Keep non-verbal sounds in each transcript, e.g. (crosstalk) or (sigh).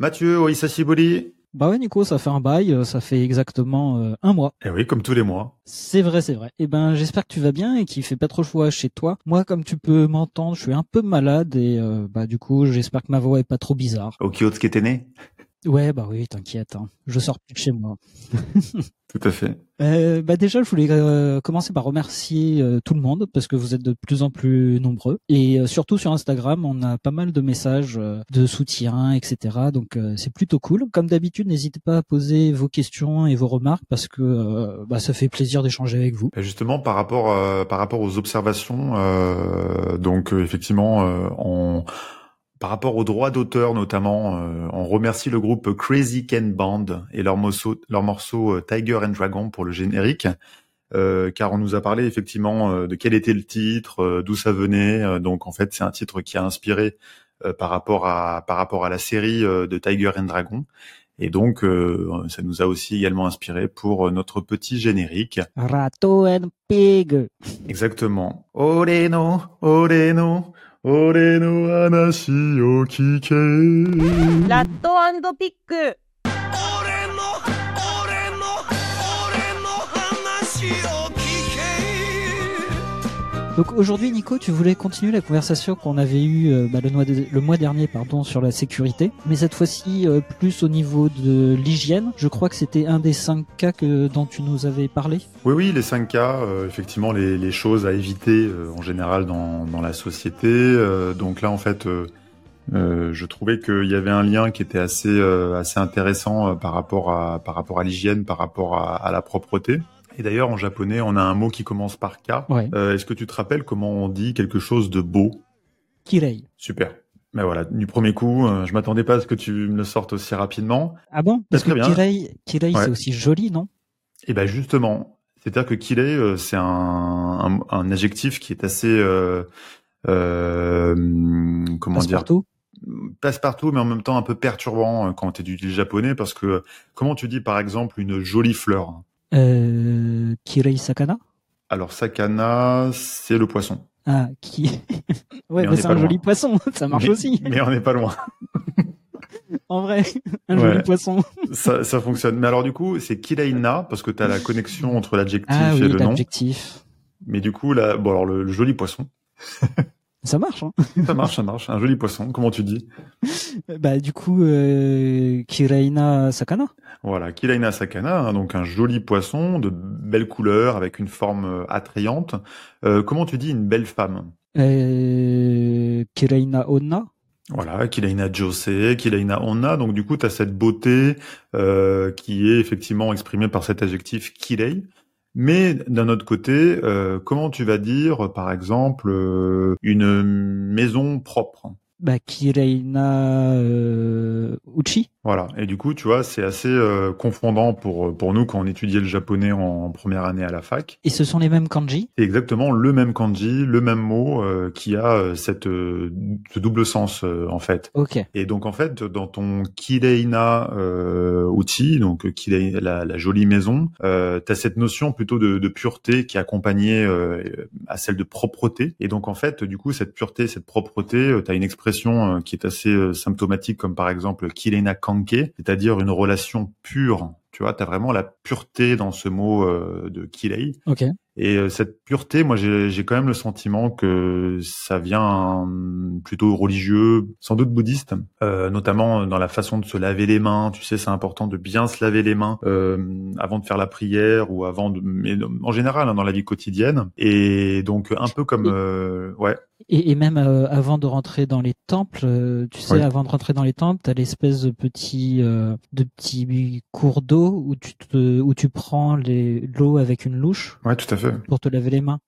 Mathieu Oisashiburi. Bah ouais, Nico, ça fait un bail, euh, ça fait exactement euh, un mois. Eh oui, comme tous les mois. C'est vrai, c'est vrai. Eh ben, j'espère que tu vas bien et qu'il fait pas trop chaud chez toi. Moi, comme tu peux m'entendre, je suis un peu malade et euh, bah du coup, j'espère que ma voix est pas trop bizarre. Au Kyotsuke né? Ouais, bah oui, t'inquiète. Hein. Je sors plus de chez moi. (laughs) Tout à fait. Euh, bah déjà, je voulais euh, commencer par remercier euh, tout le monde parce que vous êtes de plus en plus nombreux et surtout sur Instagram, on a pas mal de messages de soutien, etc. Donc c'est plutôt cool. Comme d'habitude, n'hésitez pas à poser vos questions et vos remarques parce que bah, ça fait plaisir d'échanger avec vous. justement, par rapport par rapport aux observations, donc effectivement, on par rapport aux droits d'auteur notamment, euh, on remercie le groupe Crazy Ken Band et leur morceau, leur morceau euh, Tiger and Dragon pour le générique, euh, car on nous a parlé effectivement de quel était le titre, d'où ça venait. donc en fait, c'est un titre qui a inspiré par rapport à par rapport à la série de Tiger and Dragon. Et donc, ça nous a aussi également inspiré pour notre petit générique. Rato and Pig. Exactement. Oreno, Oreno. 俺の話を聞け。ラットピック。Donc aujourd'hui, Nico, tu voulais continuer la conversation qu'on avait eue euh, bah, le, mois dernier pardon, sur la sécurité, mais cette fois-ci euh, plus au niveau de l'hygiène. Je crois que c'était un des cinq cas que, dont tu nous avais parlé. Oui, oui, les cinq cas, euh, effectivement, les, choses à éviter en général dans, la société. donc là, en fait... je trouvais qu'il y avait un lien qui était assez assez intéressant par rapport à par rapport à l'hygiène, par rapport à la propreté. Et d'ailleurs, en japonais, on a un mot qui commence par K. Euh, Est-ce que tu te rappelles comment on dit quelque chose de beau? Kirei. Super. Mais voilà, du premier coup, euh, je m'attendais pas à ce que tu me le sortes aussi rapidement. Ah bon? Parce que kirei, kirei c'est aussi joli, non? Eh ben justement, c'est-à-dire que kirei, euh, c'est un, un, adjectif qui est assez... Euh, euh, comment dire? Partout passe-partout, mais en même temps un peu perturbant quand tu étudies le japonais, parce que comment tu dis par exemple une jolie fleur? Euh, Kirei Sakana Alors Sakana, c'est le poisson. Ah, qui (laughs) Ouais, mais, c'est un joli poisson, (laughs) ça marche aussi. Mais on n'est pas loin. (laughs) en vrai, un joli poisson. ça, ça fonctionne. Mais alors du coup, c'est Kireina parce que tu as la connexion entre l'adjectif ah, et oui, le nom. l'adjectif. Mais du coup, là, bon alors le, le joli poisson. Ça marche, hein (laughs) Ça marche, ça marche. Un joli poisson, comment tu dis (laughs) Bah du coup, euh, Kireina Sakana. Voilà, Kireina Sakana, hein, donc un joli poisson de belle couleur avec une forme euh, attrayante. Euh, comment tu dis une belle femme euh, Kireina Onna. Voilà, Kireina Jose, Kireina Onna. Donc du coup, tu as cette beauté euh, qui est effectivement exprimée par cet adjectif Kirei. Mais d'un autre côté, euh, comment tu vas dire, par exemple, euh, une maison propre? Bah, Kireina euh, Uchi? Voilà. Et du coup, tu vois, c'est assez euh, confondant pour pour nous quand on étudiait le japonais en, première année à la fac. Et ce sont les mêmes kanji? C'est exactement le même kanji, le même mot euh, qui a euh, cette ce double sens en fait. Ok. Et donc en fait, dans ton kireina uchi, donc kirei, la, la jolie maison, euh, tu as cette notion plutôt de, de pureté qui est accompagnée à celle de propreté. Et donc en fait, du coup, cette pureté, cette propreté, tu as une expression euh, qui est assez euh, symptomatique, comme par exemple Kilena C'est-à-dire une relation pure. Tu vois, tu as vraiment la pureté dans ce mot euh, de Kilei. Ok. Et cette pureté, moi, j'ai quand même le sentiment que ça vient plutôt religieux, sans doute bouddhiste, euh, notamment dans la façon de se laver les mains. Tu sais, c'est important de bien se laver les mains euh, avant de faire la prière ou avant de, mais en général hein, dans la vie quotidienne. Et donc un peu comme, euh, ouais. Et, et même euh, avant de rentrer dans les temples, euh, tu sais, avant de rentrer dans les temples, t'as l'espèce de petit, euh, de petit cours d'eau où tu te, où tu prends l'eau avec une louche. Ouais, tout à fait. Pour te laver les mains.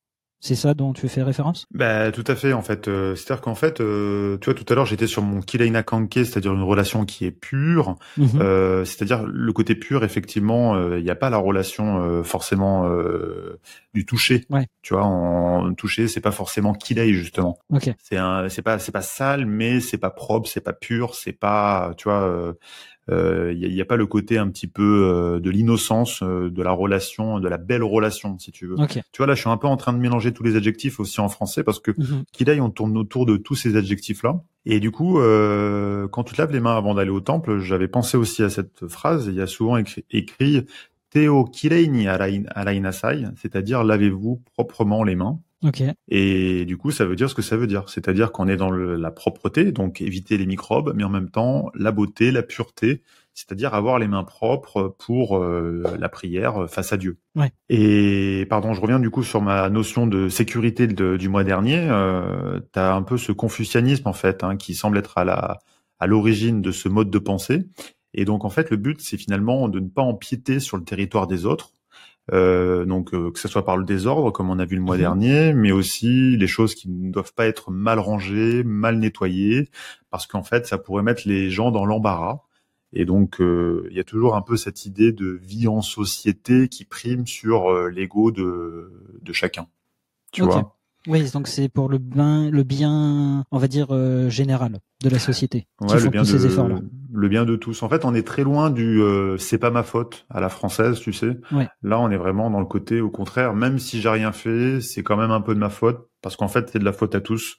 C'est ça dont tu fais référence? Bah tout à fait en fait. Euh, c'est-à-dire qu'en fait, euh, tu vois, tout à l'heure j'étais sur mon Kileina Kanke, c'est-à-dire une relation qui est pure. Mhm. euh, c'est-à-dire le côté pur, effectivement, euh, il n'y a pas la relation euh, forcément du toucher. Ouais. Tu vois, en toucher, c'est pas forcément Kilei justement. Ok. C'est un, c'est pas, c'est pas sale, mais c'est pas propre, c'est pas pur, c'est pas, tu vois, il n'y a, y a, pas le côté un petit peu de l'innocence de la relation, de la belle relation, si tu veux. Tu vois, là, je suis un peu en train de mélanger tous les adjectifs aussi en français parce que mm qu'il aille, on tourne autour de tous ces adjectifs-là. Et du coup, quand tu te laves les mains avant d'aller au temple, j'avais pensé aussi à cette phrase. Il y a souvent écrit, écrit Teo kireini arainasai, c'est-à-dire lavez-vous proprement les mains. Okay. Et du coup, ça veut dire ce que ça veut dire. C'est-à-dire qu'on est dans la propreté, donc éviter les microbes, mais en même temps, la beauté, la pureté, c'est-à-dire avoir les mains propres pour euh, la prière face à Dieu. Ouais. Et pardon, je reviens du coup sur ma notion de sécurité du mois dernier. Euh, tu as un peu ce confucianisme en fait, hein, qui semble être à la à l'origine de ce mode de pensée. Et donc en fait, le but, c'est finalement de ne pas empiéter sur le territoire des autres, euh, donc euh, que ce soit par le désordre, comme on a vu le mois mhm. dernier, mais aussi les choses qui ne doivent pas être mal rangées, mal nettoyées, parce qu'en fait, ça pourrait mettre les gens dans l'embarras. Et donc, euh, il y a toujours un peu cette idée de vie en société qui prime sur l'ego de, de chacun. Tu vois? Oui, donc c'est pour le bien, le bien, on va dire général de la société. Ouais, le bien de, efforts-là. Le bien de tous. En fait, on est très loin du c'est pas ma faute à la française, tu sais. Là, on est vraiment dans le côté au contraire, même si j'ai rien fait, c'est quand même un peu de ma faute parce qu'en fait, c'est de la faute à tous.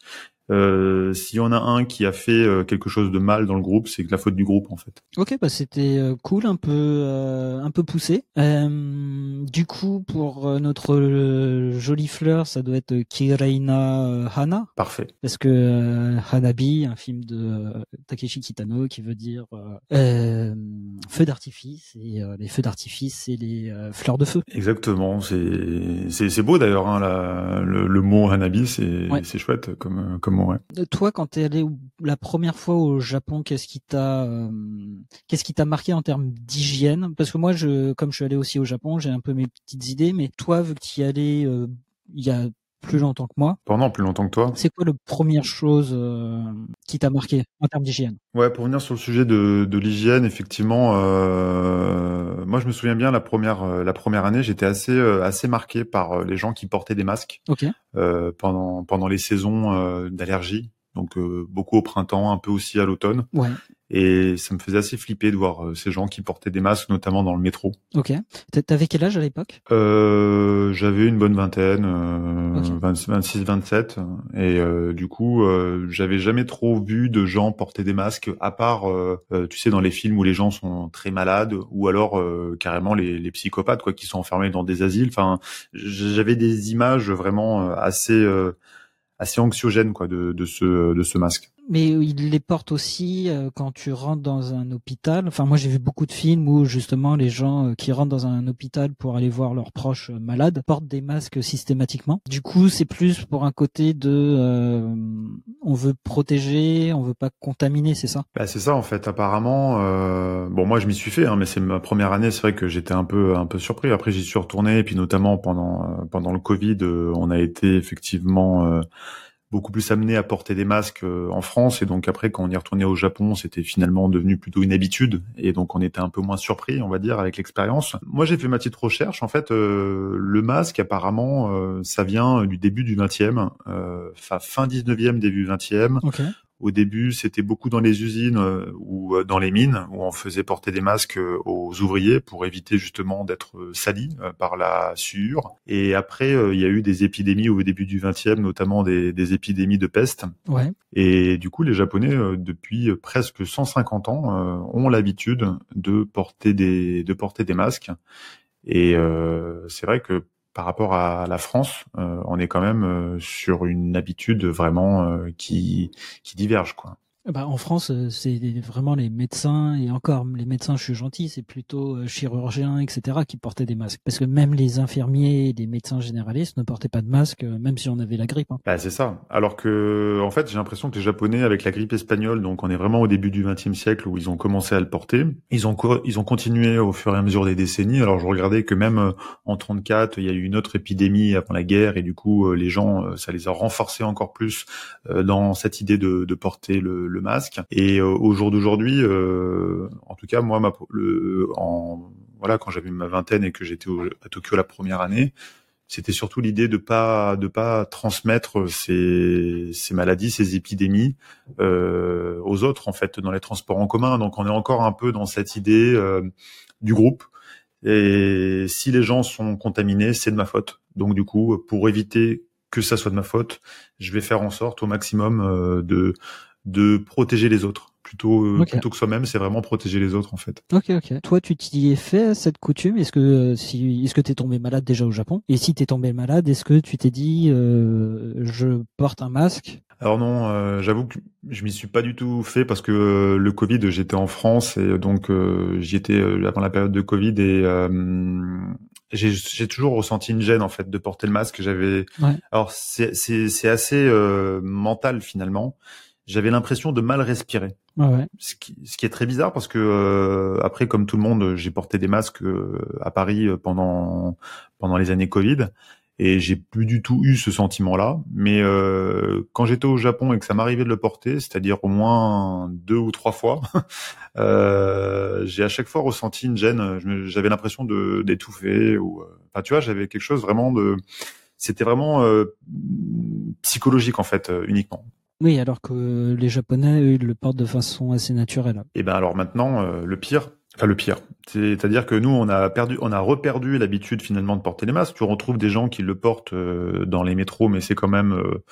Euh, S'il y en a un qui a fait euh, quelque chose de mal dans le groupe, c'est la faute du groupe en fait. Ok, bah c'était euh, cool, un peu euh, un peu poussé. du coup, pour notre jolie fleur, ça doit être Kireina Hana. Parfait. Parce que Hanabi, un film de Takeshi Kitano, qui veut dire feu d'artifice et les feux d'artifice, c'est les fleurs de feu. Exactement. C'est c'est beau d'ailleurs hein, le, le, mot Hanabi, c'est c'est chouette comme comme toi, quand tu es allé la première fois au Japon, qu'est-ce qui t'a euh, qu'est-ce qui t'a marqué en termes d'hygiène? Parce que moi, je, comme je suis allé aussi au Japon, j'ai un peu mes petites idées. Mais toi, vu que tu y allais euh, il y a plus longtemps que moi. Pendant plus longtemps que toi. C'est quoi la première chose euh, qui t'a marqué en termes d'hygiène? Ouais, pour venir sur le sujet de, de l'hygiène, effectivement, euh, moi je me souviens bien la première euh, la première année, j'étais assez assez marqué par les gens qui portaient des masques pendant pendant les saisons d'allergie. Donc beaucoup au printemps, un peu aussi à l'automne. Ouais. Et ça me faisait assez flipper de voir euh, ces gens qui portaient des masques, notamment dans le métro. Ok. T'avais quel âge à l'époque? Euh, J'avais une bonne vingtaine, euh, 26, 27. Et euh, du coup, euh, j'avais jamais trop vu de gens porter des masques, à part, euh, tu sais, dans les films où les gens sont très malades, ou alors carrément les, les, psychopathes, quoi, qui sont enfermés dans des asiles. Enfin, j'avais des images vraiment assez assez anxiogènes, quoi, de, de ce de ce masque mais il les porte aussi euh, quand tu rentres dans un hôpital. Enfin, moi, j'ai vu beaucoup de films où justement les gens euh, qui rentrent dans un hôpital pour aller voir leurs proches euh, malades portent des masques systématiquement. Du coup, c'est plus pour un côté de on veut protéger, on veut pas contaminer, c'est ça? Bah, C'est ça en fait. Apparemment, bon, moi, je m'y suis fait, hein, mais c'est ma première année. C'est vrai que j'étais un peu un peu surpris. Après, j'y suis retourné, et puis notamment pendant pendant le Covid, on a été effectivement beaucoup plus amené à porter des masques euh, en France. Et donc après quand on y retournait au Japon c'était finalement devenu plutôt une habitude. Et donc on était un peu moins surpris on va dire avec l'expérience. Moi j'ai fait ma petite recherche. En fait euh, le masque apparemment euh, ça vient du début du 20e fin 19e début 20e au début, c'était beaucoup dans les usines euh, ou euh, dans les mines où on faisait porter des masques euh, aux ouvriers pour éviter justement d'être salis par la sueur. Et après, il y a eu des épidémies au début du 20e, notamment des, des épidémies de peste. Ouais. Et du coup, les Japonais, depuis presque 150 ans, ont l'habitude de porter des de porter des masques. Et c'est vrai que par rapport à la France, euh, on est quand même euh, sur une habitude vraiment euh, qui, qui diverge. Quoi. Bah, en France, euh, c'est vraiment les médecins, et encore, les médecins, je suis gentil, c'est plutôt euh, chirurgiens, etc., qui portaient des masques. Parce que même les infirmiers et les médecins généralistes ne portaient pas de masque, euh, même si on avait la grippe. Hein. Bah, c'est ça. Alors que, en fait, j'ai l'impression que les Japonais, avec la grippe espagnole, donc on est vraiment au début du XXe siècle où ils ont commencé à le porter, ils ont, ils ont continué au fur et à mesure des décennies. Alors je regardais que même en 34, il y a eu une autre épidémie avant la guerre, et du coup, les gens, ça les a renforcés encore plus dans cette idée de, de porter le le masque. Et euh, au jour d'aujourd'hui, euh, en tout cas moi, le, en voilà, quand j'avais ma vingtaine et que j'étais à Tokyo la première année, c'était surtout l'idée de pas de pas transmettre ces, ces maladies, ces épidémies euh, aux autres en fait dans les transports en commun. Donc on est encore un peu dans cette idée euh, du groupe. Et si les gens sont contaminés, c'est de ma faute. Donc du coup, pour éviter que ça soit de ma faute, je vais faire en sorte au maximum euh, de de protéger les autres. Plutôt euh, plutôt que soi-même, c'est vraiment protéger les autres en fait. Ok, ok. Toi, tu t'y es fait cette coutume? Est-ce que euh, si est-ce que t'es tombé malade déjà au Japon? Et si t'es tombé malade, est-ce que tu t'es dit euh, je porte un masque? Alors non, euh, j'avoue que je m'y suis pas du tout fait parce que le Covid, j'étais en France et donc j'y étais avant la période de Covid et j'ai toujours ressenti une gêne en fait de porter le masque. J'avais, alors c'est c'est assez mental finalement j'avais l'impression de mal respirer. Ouais. Ce, qui, ce, qui, est très bizarre parce que euh, après, comme tout le monde, j'ai porté des masques euh, à Paris euh, pendant pendant les années Covid et j'ai plus du tout eu ce sentiment-là. Mais euh, quand j'étais au Japon et que ça m'arrivait de le porter, c'est-à-dire au moins deux ou trois fois, (laughs) euh, j'ai à chaque fois ressenti une gêne. J'avais l'impression de d'étouffer ou, enfin, tu vois, j'avais quelque chose vraiment de, c'était vraiment psychologique en fait uniquement. Oui, alors que les Japonais, eux, ils le portent de façon assez naturelle. Et ben alors maintenant, euh, le pire, enfin le pire, c'est-à-dire que nous, on a perdu, on a reperdu l'habitude finalement de porter les masques. Tu retrouves des gens qui le portent euh, dans les métros, mais c'est quand même euh,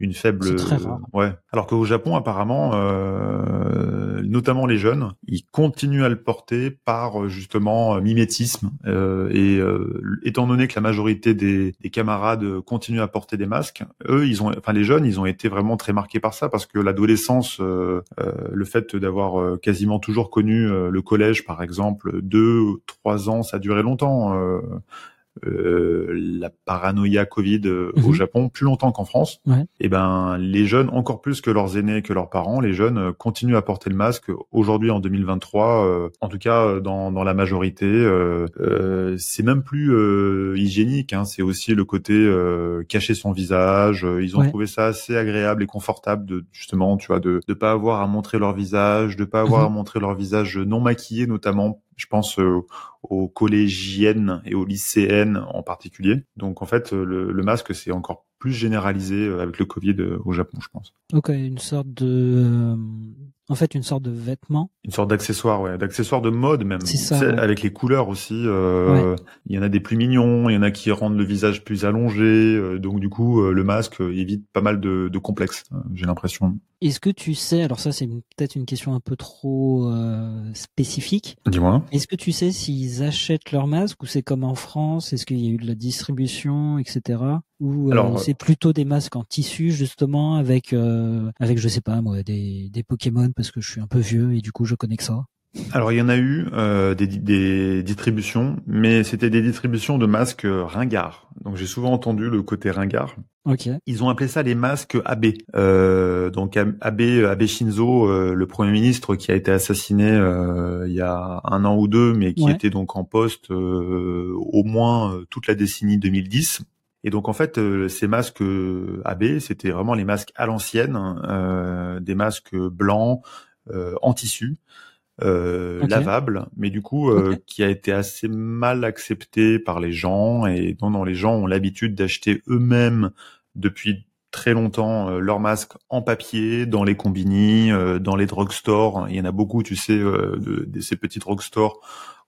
une faible. Très rare. Ouais. Alors qu'au Japon, apparemment, euh, notamment les jeunes, ils continuent à le porter par justement mimétisme. Euh, et euh, étant donné que la majorité des, des, camarades continuent à porter des masques, eux, ils ont, enfin les jeunes, ils ont été vraiment très marqués par ça parce que l'adolescence, euh, euh, le fait d'avoir quasiment toujours connu le collège, par exemple, deux, trois ans, ça a duré longtemps. Euh, la paranoïa Covid euh, au mhm. Japon plus longtemps qu'en France. Ouais. Et ben les jeunes encore plus que leurs aînés, que leurs parents, les jeunes euh, continuent à porter le masque aujourd'hui en 2023. en tout cas dans, dans la majorité, c'est même plus hygiénique. Hein, c'est aussi le côté cacher son visage. Ils ont trouvé ça assez agréable et confortable de justement, tu vois, de ne pas avoir à montrer leur visage, de pas avoir mhm. à montrer leur visage non maquillé notamment je pense euh, aux collégiennes et aux lycéennes en particulier. Donc en fait, le, le masque c'est encore plus généralisé euh, avec le Covid euh, au Japon, je pense. Ok, une sorte de en fait une sorte de vêtement. Une sorte d'accessoire, ouais, d'accessoire de mode même. C'est ça. Avec les couleurs aussi. Euh, Il y en a des plus mignons, il y en a qui rendent le visage plus allongé. Euh, donc du coup, euh, le masque évite pas mal de, de complexes. Euh, j'ai l'impression. Est-ce que tu sais, alors ça c'est peut-être une question un peu trop spécifique. Dis-moi. Est-ce que tu sais s'ils achètent leur masque ou c'est comme en France Est-ce qu'il y a eu de la distribution, etc. Ou c'est plutôt des masques en tissu justement avec avec je sais pas moi des des Pokémon parce que je suis un peu vieux et du coup je connais que ça? Alors il y en a eu euh, des, des, distributions, mais c'était des distributions de masques ringards. Donc j'ai souvent entendu le côté ringard. Ils ont appelé ça les masques AB. Euh, donc Abe, Abe Shinzo, euh, le premier ministre qui a été assassiné euh, il y a un an ou deux, mais qui était donc en poste euh, au moins toute la décennie 2010. Et donc en fait, ces masques AB, c'était vraiment les masques à l'ancienne, des masques blancs en tissu euh, lavable, mais du coup euh, qui a été assez mal accepté par les gens et dont, les gens ont l'habitude d'acheter eux-mêmes depuis très longtemps euh, leurs masques en papier dans les combini, euh, dans les drugstores. Il y en a beaucoup, tu sais, de, de, ces petits drugstores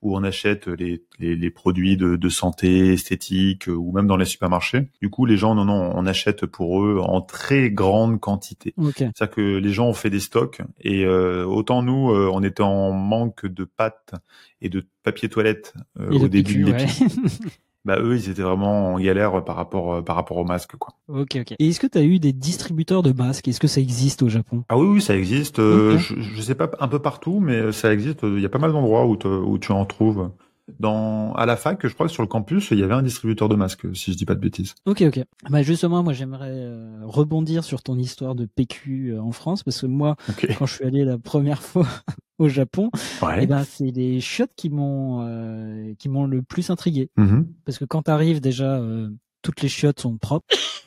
où on achète les, les, les produits de, de, santé, esthétique, euh, ou même dans les supermarchés. Du coup, les gens, non, non, on achète pour eux en très grande quantité. C'est-à-dire que les gens ont fait des stocks, et euh, autant nous, euh, on était en manque de pâtes et de papier toilette au début de (laughs) bah eux ils étaient vraiment en galère par rapport euh, par rapport au masque quoi. Ok ok. Et est-ce que tu as eu des distributeurs de masques? Est-ce que ça existe au Japon? Ah oui oui ça existe. Euh, je, je sais pas un peu partout mais ça existe. Il y a pas mal d'endroits où, où tu en trouves. Dans à la fac, je crois que sur le campus, il y avait un distributeur de masques, si je dis pas de bêtises. Ok, ok. Bah justement, moi j'aimerais euh, rebondir sur ton histoire de PQ en France, parce que moi, quand je suis allé la première fois (laughs) au Japon, ouais. et eh ben c'est les chiottes qui m'ont euh, qui m'ont le plus intrigué. Mm-hmm. Parce que quand t'arrives déjà, euh, toutes les chiottes sont propres.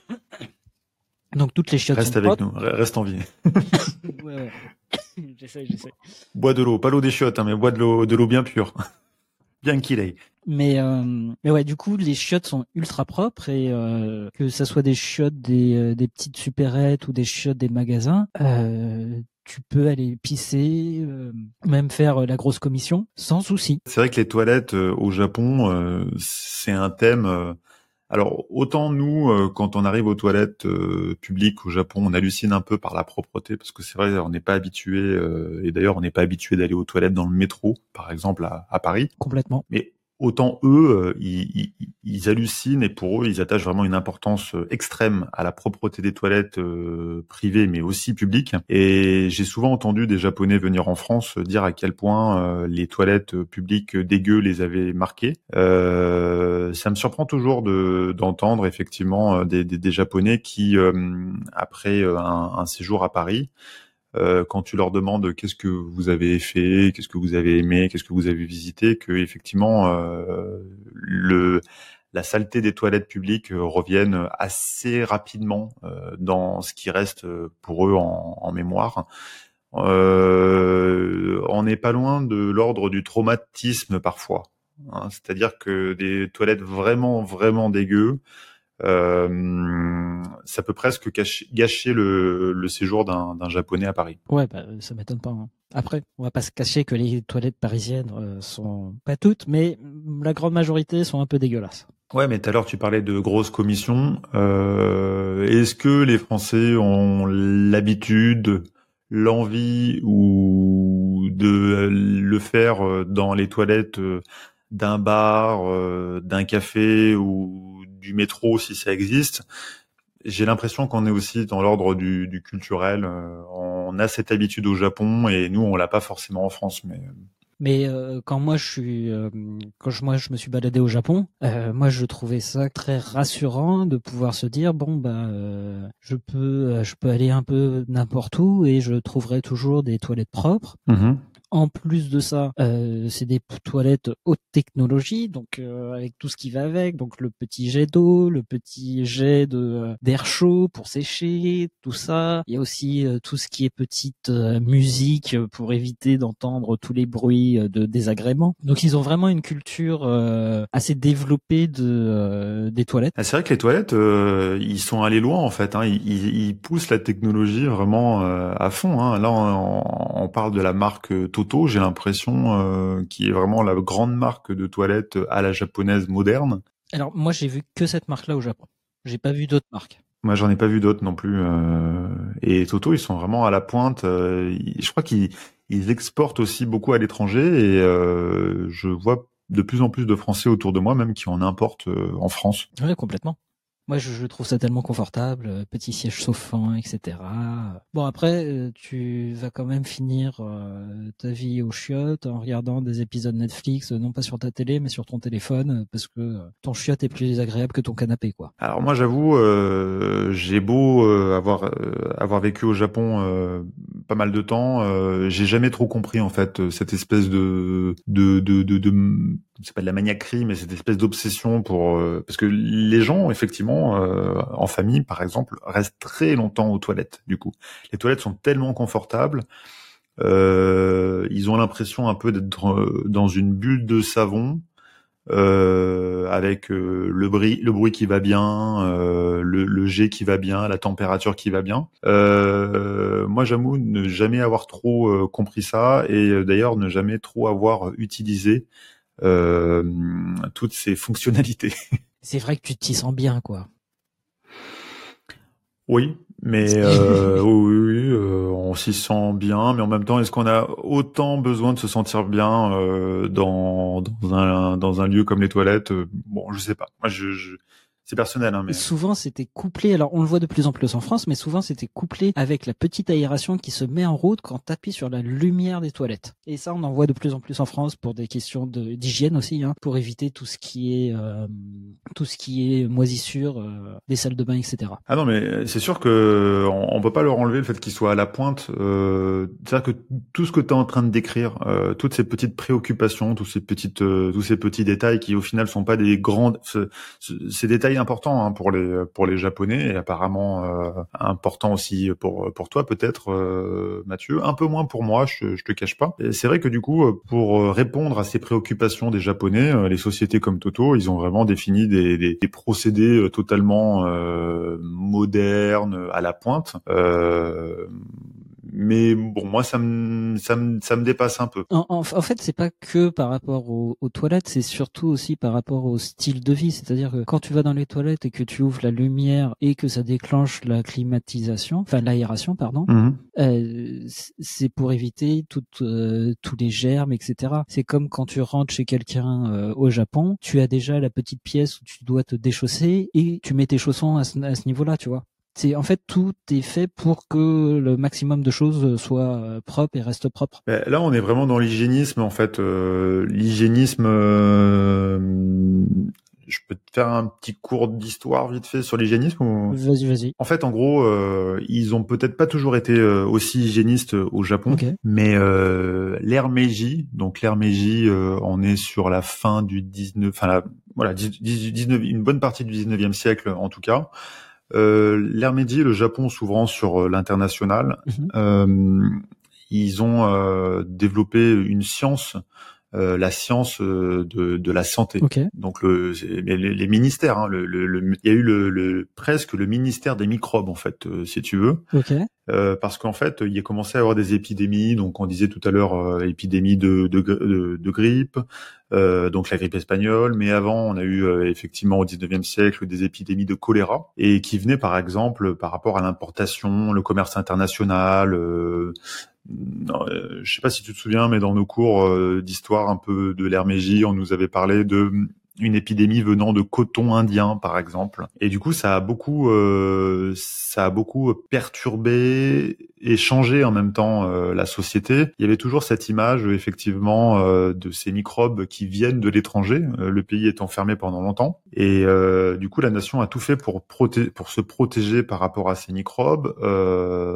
(coughs) Donc toutes les chiottes Reste sont avec propres. nous, reste en vie. (laughs) ouais, ouais. j'essaie, j'essaie. Bois de l'eau, pas l'eau des chiottes, hein, mais bois de l'eau, de l'eau bien pure. Bien qu'il aille. Mais euh, mais ouais, du coup, les chiottes sont ultra propres et euh, que ça soit des chiottes des, euh, des petites supérettes ou des chiottes des magasins, euh, tu peux aller pisser, euh, même faire la grosse commission sans souci. C'est vrai que les toilettes au Japon, c'est un thème. Alors autant nous, quand on arrive aux toilettes publiques au Japon, on hallucine un peu par la propreté parce que c'est vrai, on n'est pas habitué. et d'ailleurs, on n'est pas habitué d'aller aux toilettes dans le métro, par exemple à, à Paris. Complètement. Mais autant eux, euh, ils, hallucinent et pour eux, ils attachent vraiment une importance euh, extrême à la propreté des toilettes euh, privées, mais aussi publiques. Et j'ai souvent entendu des Japonais venir en France dire à quel point les toilettes publiques dégueu les avaient marqués. Euh, ça me surprend toujours de d'entendre effectivement des, Japonais qui, après un séjour à Paris, euh, quand tu leur demandes qu'est-ce que vous avez fait, qu'est-ce que vous avez aimé, qu'est-ce que vous avez visité, que effectivement euh, le la saleté des toilettes publiques euh, revienne assez rapidement dans ce qui reste pour eux en, en mémoire. on n'est pas loin de l'ordre du traumatisme parfois. Hein, C'est-à-dire que des toilettes vraiment vraiment dégueu, euh, ça peut presque gâcher le, le séjour d'un japonais à Paris. Ouais, bah, ça m'étonne pas. Hein. Après, on va pas se cacher que les toilettes parisiennes euh, sont pas toutes, mais la grande majorité sont un peu dégueulasses. Ouais, mais tout à l'heure tu parlais de grosses commissions. Euh, Est-ce que les Français ont l'habitude, l'envie ou de le faire dans les toilettes d'un bar, d'un café ou du métro si ça existe. J'ai l'impression qu'on est aussi dans l'ordre du, du, culturel. Euh, on a cette habitude au Japon et nous on l'a pas forcément en France, mais. Mais euh, quand moi je suis, euh, quand je, moi je me suis baladé au Japon, moi je trouvais ça très rassurant de pouvoir se dire bon bah je peux, je peux aller un peu n'importe où et je trouverai toujours des toilettes propres. Mmh en plus de ça, euh, c'est des toilettes haute technologie, donc euh, avec tout ce qui va avec, donc le petit jet d'eau, le petit jet de euh, d'air chaud pour sécher, tout ça. Il y a aussi tout ce qui est petite musique pour éviter d'entendre tous les bruits de désagréments. Donc ils ont vraiment une culture assez développée de des toilettes. Ah, c'est vrai que les toilettes, ils sont allés loin en fait. Hein. Ils, ils, poussent la technologie vraiment à fond. Hein. Là, on, on, parle de la marque j'ai l'impression, euh, qui est vraiment la grande marque de toilettes à la japonaise moderne. Alors moi, j'ai vu que cette marque-là au Japon. J'ai pas vu d'autres marques. Moi, j'en ai pas vu d'autres non plus. Euh, et Toto, ils sont vraiment à la pointe. Euh, je crois qu'ils ils exportent aussi beaucoup à l'étranger et je vois de plus en plus de Français autour de moi même qui en importent en France. Oui, complètement. Moi, je, trouve ça tellement confortable, euh, petit siège chauffant, etc. Bon, après, euh, tu vas quand même finir euh, ta vie au chiottes en regardant des épisodes Netflix, non pas sur ta télé, mais sur ton téléphone, parce que ton chiotte est plus agréable que ton canapé, quoi. Alors moi, j'avoue, j'ai beau avoir avoir vécu au Japon pas mal de temps, j'ai jamais trop compris en fait cette espèce de de de de, de c'est pas de la maniaquerie, mais cette espèce d'obsession pour parce que les gens effectivement euh, en famille, par exemple, restent très longtemps aux toilettes. Du coup, les toilettes sont tellement confortables. Euh, ils ont l'impression un peu d'être euh, dans une bulle de savon avec le bruit, le bruit qui va bien, le, jet qui va bien, la température qui va bien. moi, j'avoue ne jamais avoir trop compris ça et d'ailleurs ne jamais trop avoir utilisé toutes ces fonctionnalités. (laughs) c'est vrai que tu t'y sens bien, quoi. Oui, mais (laughs) euh, oui, euh, on s'y sent bien, mais en même temps, est-ce qu'on a autant besoin de se sentir bien euh, dans, dans un dans un lieu comme les toilettes? Bon, je sais pas. Moi, je, je c'est personnel. Hein, mais... Souvent, c'était couplé. Alors, on le voit de plus en plus en France, mais souvent, c'était couplé avec la petite aération qui se met en route quand t'appuies sur la lumière des toilettes. Et ça, on en voit de plus en plus en France pour des questions d'hygiène aussi, hein, pour éviter tout ce qui est euh, tout ce qui est moisissure euh, des salles de bain, etc. Ah non, mais c'est sûr que on, on, peut pas leur enlever le fait qu'ils soient à la pointe. Euh, C'est-à-dire que tout ce que tu es en train de décrire, euh, toutes ces petites préoccupations, tous ces petites, tous ces petits détails qui au final sont pas des grandes, ces détails important hein, pour les pour les Japonais et apparemment euh, important aussi pour pour toi peut-être euh, Mathieu, un peu moins pour moi, je, je te cache pas. C'est vrai que du coup pour répondre à ces préoccupations des Japonais, les sociétés comme Toto, ils ont vraiment défini des, des, des procédés totalement modernes à la pointe. Mais bon, moi, ça me, ça me, ça me dépasse un peu. En, en, fait, c'est pas que par rapport aux, toilettes, c'est surtout aussi par rapport au style de vie. C'est-à-dire que quand tu vas dans les toilettes et que tu ouvres la lumière et que ça déclenche la climatisation, enfin l'aération, pardon, mhm. euh, c'est pour éviter toutes, euh, tous les germes, etc. C'est comme quand tu rentres chez quelqu'un euh, au Japon, tu as déjà la petite pièce où tu dois te déchausser et tu mets tes chaussons à ce, à ce niveau-là, tu vois. C'est en fait tout est fait pour que le maximum de choses soient euh, propres et restent propres. Ben, là, on est vraiment dans l'hygiénisme en fait. Euh, l'hygiénisme. Euh, je peux te faire un petit cours d'histoire vite fait sur l'hygiénisme ou... Vas-y, vas-y. En fait, en gros, ils ont peut-être pas toujours été aussi hygiénistes au Japon, mais l'ère Meiji, donc l'ère Meiji, on est sur la fin du 19, enfin la, voilà, 19, une bonne partie du 19e siècle en tout cas. Euh, L'ère Meiji, le Japon s'ouvrant sur euh, l'international, mhm. euh, ils ont euh, développé une science euh, la science de, de la santé. Donc le, les, les, ministères, hein, le, le, il y a eu le, presque le ministère des microbes en fait, si tu veux, euh, parce qu'en fait il a commencé à avoir des épidémies. Donc on disait tout à l'heure épidémie de, de, de, de grippe, euh, donc la grippe espagnole, mais avant on a eu euh, effectivement au 19e siècle des épidémies de choléra et qui venaient par exemple par rapport à l'importation, le commerce international. Euh, non, euh, je sais pas si tu te souviens, mais dans nos cours d'histoire un peu de l'ère on nous avait parlé de une épidémie venant de coton indien par exemple. Et du coup ça a beaucoup euh, ça a beaucoup perturbé et changé en même temps euh, la société. Il y avait toujours cette image effectivement euh, de ces microbes qui viennent de l'étranger le pays est enfermé pendant longtemps. Et du coup la nation a tout fait pour se protéger par rapport à ces microbes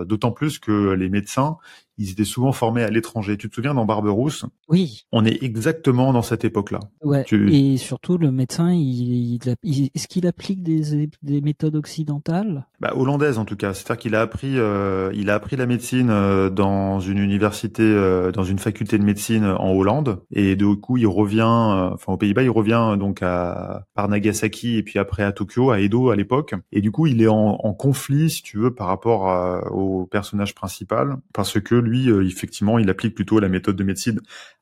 d'autant plus que les médecins ils étaient souvent formés à l'étranger. Tu te souviens dans Barberousse Oui. On est exactement dans cette époque-là. Ouais. Et surtout, le médecin, il, il, est-ce qu'il applique des, des méthodes occidentales? Bah, Hollandaise en tout cas. C'est-à-dire qu'il a appris, euh, il a appris la médecine euh, dans une université, euh, dans une faculté de médecine en Hollande. Et du coup, il revient, enfin aux Pays-Bas, il revient donc à par Nagasaki et puis après à Tokyo, à Edo à l'époque. Et du coup, il est en, en conflit, si tu veux, par rapport au personnage principal, parce que lui, euh, effectivement, il applique plutôt la méthode de médecine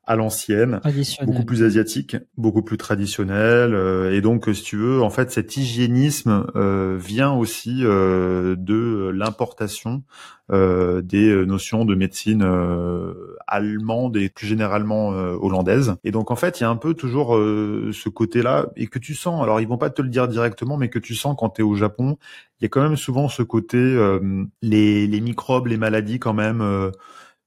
à l'ancienne, beaucoup plus asiatique, beaucoup plus traditionnelle. Euh, et donc, si tu veux, en fait, cet hygiénisme euh, vient aussi de l'importation des notions de médecine allemande et plus généralement hollandaise. Et donc, en fait, il y a un peu toujours ce côté-là et que tu sens. Alors, ils vont pas te le dire directement, mais que tu sens quand tu es au Japon. Il y a quand même souvent ce côté les, les microbes, les maladies, quand même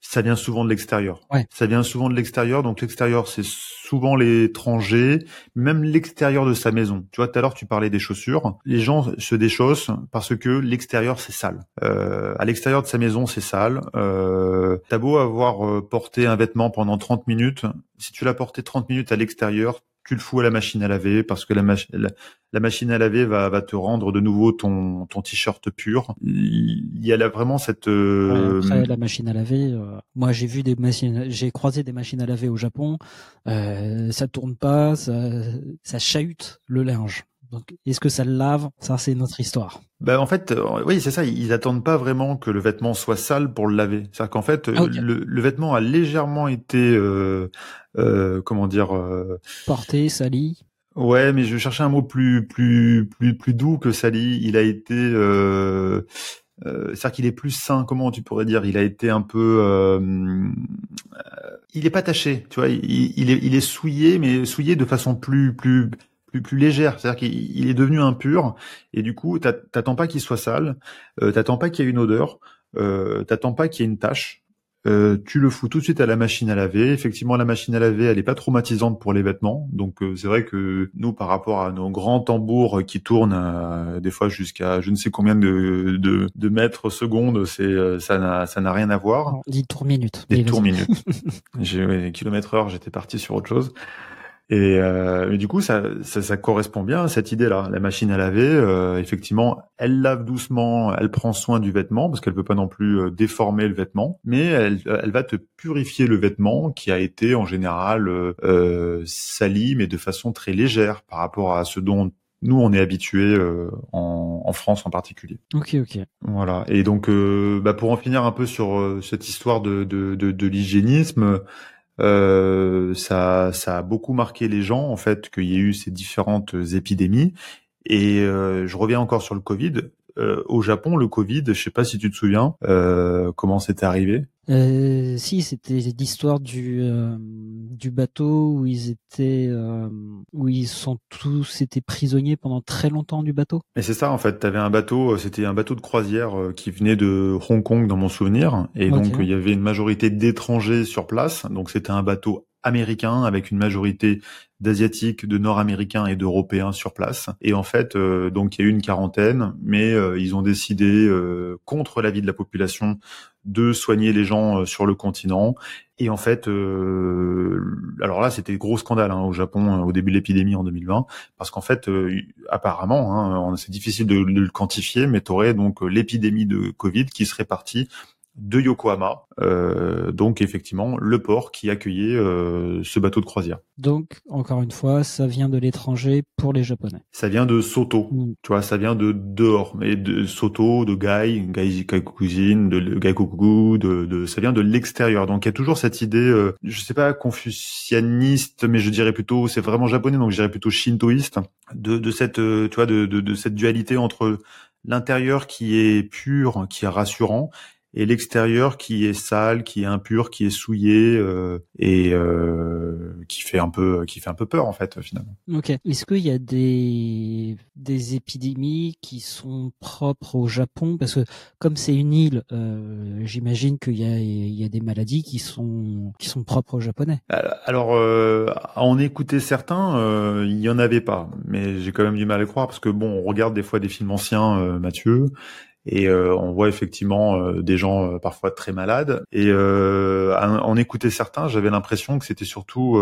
ça vient souvent de l'extérieur. Ouais. Ça vient souvent de l'extérieur. Donc l'extérieur, c'est souvent l'étranger, même l'extérieur de sa maison. Tu vois, tout à l'heure, tu parlais des chaussures. Les gens se déchaussent parce que l'extérieur, c'est sale. Euh, à l'extérieur de sa maison, c'est sale. Euh, T'as beau avoir euh, porté un vêtement pendant 30 minutes, si tu l'as porté 30 minutes à l'extérieur, tu le fous à la machine à laver parce que la, la, machine à laver va, va te rendre de nouveau ton, ton t-shirt pur. Il y a là vraiment cette. Euh... Après la machine à laver, euh, moi j'ai vu des machines, j'ai croisé des machines à laver au Japon. Euh, ça tourne pas, ça, ça chahute le linge. Donc, est-ce que ça le lave? Ça, c'est notre histoire. Ben en fait, euh, oui, c'est ça. Ils attendent pas vraiment que le vêtement soit sale pour le laver. C'est-à-dire qu'en fait, ah, le, le, vêtement a légèrement été, euh, euh, comment dire, euh... porté, sali. Ouais, mais je cherchais un mot plus, plus, plus, plus doux que sali. Il a été, euh, euh, c'est-à-dire qu'il est plus sain. Comment tu pourrais dire? Il a été un peu, euh, il est pas taché. Tu vois, il, il, est, il est souillé, mais souillé de façon plus, plus plus, plus légère, c'est-à-dire qu'il est devenu impur et du coup t'attends pas qu'il soit sale, euh, t'attends pas qu'il y ait une odeur, euh, t'attends pas qu'il y ait une tache. Euh, tu le fous tout de suite à la machine à laver. Effectivement, la machine à laver, elle est pas traumatisante pour les vêtements. Donc euh, c'est vrai que nous, par rapport à nos grands tambours qui tournent euh, des fois jusqu'à je ne sais combien de, de, de mètres secondes, c'est ça n'a ça n'a rien à voir. Des tours minutes. (laughs) Des tours minutes. J'ai kilomètres heure, j'étais parti sur autre chose. Et, euh, du coup, ça, ça, ça, correspond bien à cette idée-là. La machine à laver, euh, effectivement, elle lave doucement, elle prend soin du vêtement parce qu'elle veut pas non plus euh, déformer le vêtement, mais elle, elle va te purifier le vêtement qui a été en général euh, sali, mais de façon très légère par rapport à ce dont nous on est habitué en, en, France en particulier. Ok, ok. Voilà. Et donc, bah, pour en finir un peu sur cette histoire de, de, de, de l'hygiénisme. Euh, ça, ça a beaucoup marqué les gens en fait qu'il y ait eu ces différentes épidémies. Et euh, je reviens encore sur le Covid. Euh, au Japon, le Covid, je sais pas si tu te souviens euh, comment c'était arrivé. Euh, si, c'était l'histoire du du bateau où ils étaient où ils sont tous été prisonniers pendant très longtemps du bateau. Et c'est ça en fait. T'avais un bateau, c'était un bateau de croisière qui venait de Hong Kong dans mon souvenir, et donc il y avait une majorité d'étrangers sur place. Donc c'était un bateau américain avec une majorité d'asiatiques, de nord-américains et d'européens sur place. Et en fait, euh, donc il y a eu une quarantaine, mais euh, ils ont décidé, euh, contre l'avis de la population, de soigner les gens sur le continent. Et en fait, alors là, c'était gros scandale hein, au Japon au début de l'épidémie en 2020, parce qu'en fait, apparemment, hein, c'est difficile de, de, le quantifier, mais tu aurais donc l'épidémie de Covid qui serait partie de Yokohama, euh, donc effectivement le port qui accueillait euh, ce bateau de croisière. Donc encore une fois, ça vient de l'étranger pour les Japonais. Ça vient de Soto, mm. tu vois, ça vient de dehors, mais de Soto, de Gai, Gai cuisine, de Gaikoku, de, de ça vient de l'extérieur. Donc il y a toujours cette idée, euh, je sais pas confucianiste, mais je dirais plutôt, c'est vraiment japonais, donc je dirais plutôt shintoïste, de, de cette, euh, tu vois, de, de, de cette dualité entre l'intérieur qui est pur, qui est rassurant, et l'extérieur qui est sale, qui est impur, qui est souillé euh, et euh, qui fait un peu qui fait un peu peur en fait finalement. Ok. Est-ce qu'il y a des des épidémies qui sont propres au Japon? Parce que comme c'est une île, euh, j'imagine qu'il y a il y a des maladies qui sont qui sont propres aux Japonais. Alors euh, à en écouter certains, euh, il y en avait pas, mais j'ai quand même du mal à croire parce que bon, on regarde des fois des films anciens, euh, Mathieu, et euh, on voit effectivement euh, des gens euh, parfois très malades. Et en écouter certains, j'avais l'impression que c'était surtout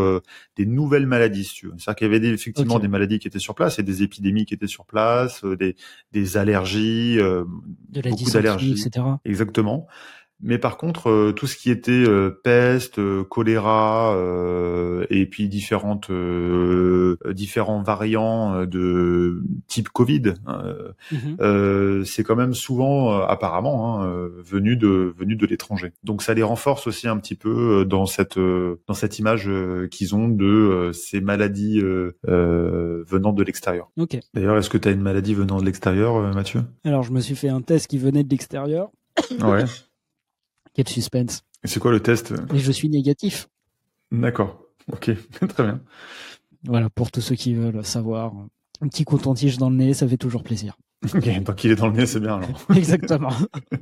des nouvelles maladies. C'est-à-dire qu'il y avait des, effectivement des maladies qui étaient sur place et des épidémies qui étaient sur place, des, des allergies, de la beaucoup d'allergies, etc. Exactement. Mais par contre, euh, tout ce qui était euh, peste, euh, choléra et puis différentes différents variants de type Covid, mhm. c'est quand même souvent apparemment hein, venu de venu de l'étranger. Donc ça les renforce aussi un petit peu dans cette dans cette image qu'ils ont de ces maladies venant de l'extérieur. Okay. D'ailleurs, est-ce que tu as une maladie venant de l'extérieur, Mathieu? Alors je me suis fait un test qui venait de l'extérieur. Ouais. (laughs) Quel suspense. C'est quoi le test? Et je suis négatif. D'accord. Ok, (laughs) très bien. Voilà, pour tous ceux qui veulent savoir. Un petit coton-tige dans le nez, ça fait toujours plaisir. Ok, tant qu'il est dans le nez, c'est bien alors. (laughs) Exactement.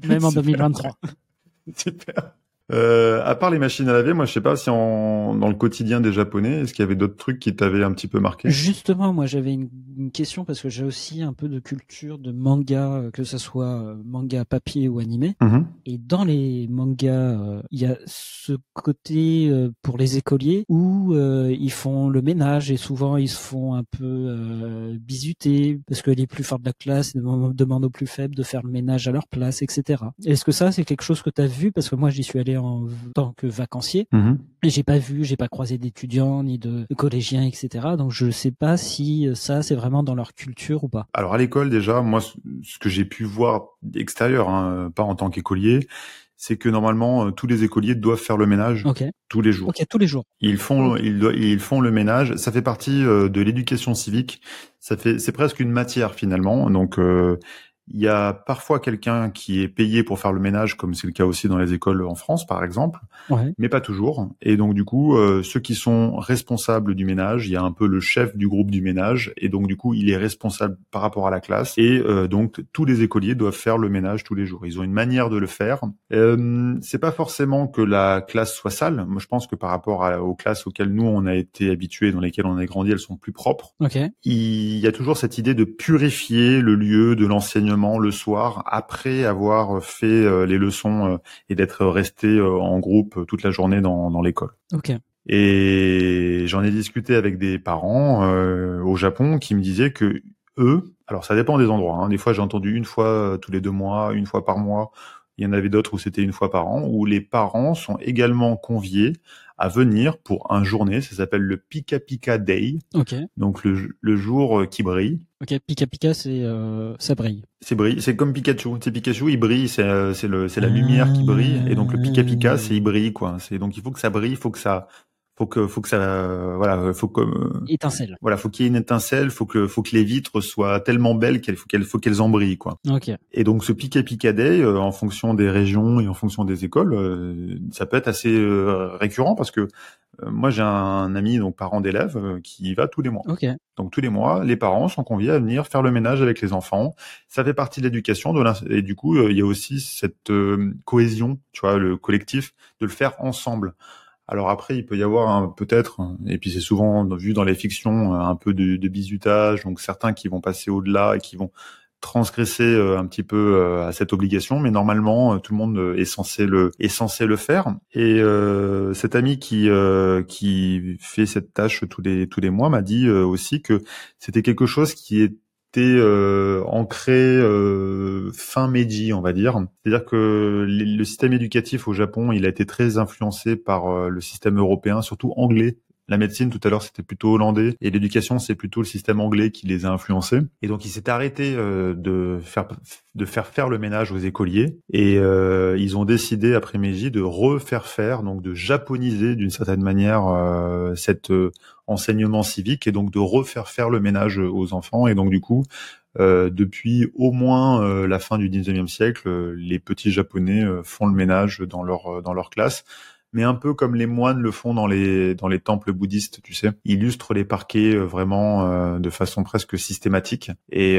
Même en 2023. (laughs) Super. Euh, à part les machines à laver, moi je sais pas si en, dans le quotidien des Japonais, est-ce qu'il y avait d'autres trucs qui t'avaient un petit peu marqué? Justement, moi j'avais une, question parce que j'ai aussi un peu de culture de manga, euh, que ce soit euh, manga papier ou animé. Mm-hmm. Et dans les mangas, euh, il y a ce côté pour les écoliers où ils font le ménage et souvent ils se font un peu bisuter parce que les plus forts de la classe demandent aux plus faibles de faire le ménage à leur place, etc. Est-ce que ça c'est quelque chose que tu as vu? Parce que moi j'y suis allé en tant que vacancier. Et j'ai pas vu, j'ai pas croisé d'étudiants ni de, collégiens, etc. Donc je sais pas si ça c'est vraiment dans leur culture ou pas. Alors à l'école déjà, moi ce que j'ai pu voir d'extérieur, hein, pas en tant qu'écolier, c'est que normalement euh, tous les écoliers doivent faire le ménage tous les jours. tous les jours. Ils font ils, ils font le ménage. Ça fait partie euh, de l'éducation civique. Ça fait c'est presque une matière finalement. Donc euh, il y a parfois quelqu'un qui est payé pour faire le ménage, comme c'est le cas aussi dans les écoles en France, par exemple, mais pas toujours. Et donc du coup, euh, ceux qui sont responsables du ménage, il y a un peu le chef du groupe du ménage, et donc du coup, il est responsable par rapport à la classe. Et euh, donc tous les écoliers doivent faire le ménage tous les jours. Ils ont une manière de le faire. Euh, c'est pas forcément que la classe soit sale. Moi, je pense que par rapport aux classes auxquelles nous on a été habitués, dans lesquelles on a grandi, elles sont plus propres. Il y a toujours cette idée de purifier le lieu de le soir après avoir fait euh, les leçons euh, et d'être resté euh, en groupe toute la journée dans, l'école. Ok. Et j'en ai discuté avec des parents euh, au Japon qui me disaient que eux, alors ça dépend des endroits. Hein. Des fois, j'ai entendu une fois tous les deux mois, une fois par mois. Il y en avait d'autres où c'était une fois par an, où les parents sont également conviés à venir pour un journée. Ça s'appelle le Pika Pika Day. Ok. Donc le, le jour euh, qui brille. Ok. Pika Pika, c'est euh, ça brille. C'est brille. C'est comme Pikachu. C'est Pikachu, il brille. C'est euh, c'est le c'est la lumière qui brille. Et donc le Pika Pika, c'est il brille quoi. C'est donc il faut que ça brille, il faut que ça faut que faut que ça voilà faut que étincelle. voilà faut qu'il y ait une étincelle faut que faut que les vitres soient tellement belles qu'elles faut qu'elles faut qu'elles en brillent quoi. Ok. Et donc ce Pika Day euh, en fonction des régions et en fonction des écoles euh, ça peut être assez euh, récurrent parce que moi j'ai un ami donc parent d'élèves qui y va tous les mois. Ok. Donc tous les mois les parents sont conviés à venir faire le ménage avec les enfants. Ça fait partie de l'éducation de et du coup il y a aussi cette cohésion tu vois le collectif de le faire ensemble alors après, il peut y avoir peut-être, et puis c'est souvent vu dans les fictions, un peu de, bizutage, donc certains qui vont passer au-delà et qui vont transgresser euh, un petit peu euh, à cette obligation, mais normalement euh, tout le monde est censé le est censé le faire. Et euh, cet ami qui qui fait cette tâche tous les tous les mois m'a dit aussi que c'était quelque chose qui est euh, ancré euh, fin Meiji, on va dire. C'est-à-dire que le système éducatif au Japon, il a été très influencé par euh, le système européen, surtout anglais. La médecine, tout à l'heure, c'était plutôt hollandais, et l'éducation, c'est plutôt le système anglais qui les a influencés. Et donc, il s'est arrêté de faire de faire faire le ménage aux écoliers, et ils ont décidé après Meiji de refaire faire, donc de japoniser d'une certaine manière cette enseignement civique et donc de refaire faire le ménage aux enfants. Et donc du coup, euh, depuis au moins euh, la fin du 19e siècle, les petits japonais euh, font le ménage dans leur dans leur classe, mais un peu comme les moines le font dans les dans les temples bouddhistes, tu sais, ils illustrent les parquets vraiment de façon presque systématique. Et